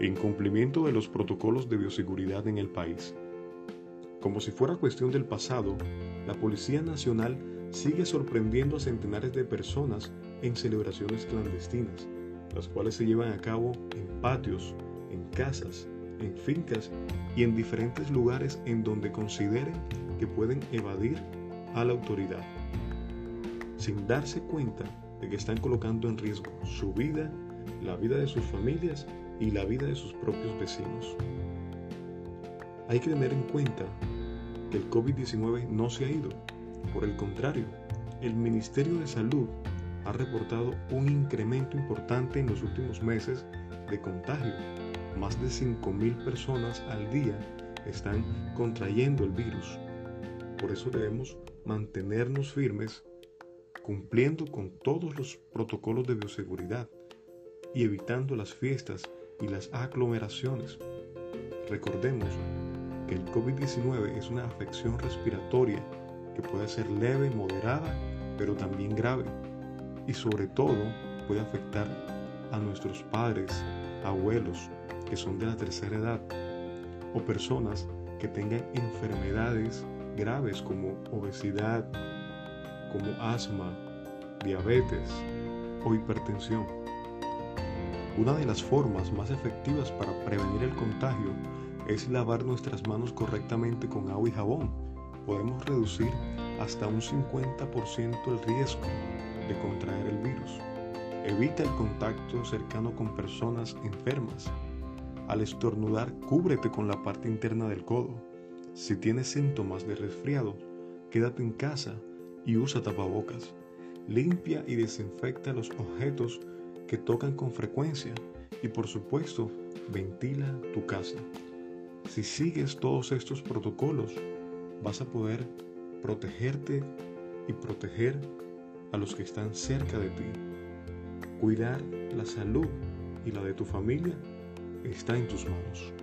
incumplimiento de los protocolos de bioseguridad en el país. Como si fuera cuestión del pasado, la Policía Nacional sigue sorprendiendo a centenares de personas en celebraciones clandestinas, las cuales se llevan a cabo en patios, en casas, en fincas y en diferentes lugares en donde consideren que pueden evadir a la autoridad, sin darse cuenta de que están colocando en riesgo su vida, la vida de sus familias y la vida de sus propios vecinos. Hay que tener en cuenta que el COVID-19 no se ha ido. Por el contrario, el Ministerio de Salud ha reportado un incremento importante en los últimos meses de contagio. Más de 5.000 personas al día están contrayendo el virus. Por eso debemos mantenernos firmes cumpliendo con todos los protocolos de bioseguridad y evitando las fiestas y las aglomeraciones. Recordemos que el COVID-19 es una afección respiratoria que puede ser leve, moderada, pero también grave y sobre todo puede afectar a nuestros padres, abuelos que son de la tercera edad o personas que tengan enfermedades graves como obesidad, como asma, diabetes o hipertensión. Una de las formas más efectivas para prevenir el contagio es lavar nuestras manos correctamente con agua y jabón. Podemos reducir hasta un 50% el riesgo de contraer el virus. Evita el contacto cercano con personas enfermas. Al estornudar, cúbrete con la parte interna del codo. Si tienes síntomas de resfriado, quédate en casa y usa tapabocas. Limpia y desinfecta los objetos que tocan con frecuencia y por supuesto ventila tu casa. Si sigues todos estos protocolos, vas a poder protegerte y proteger a los que están cerca de ti. Cuidar la salud y la de tu familia está en tus manos.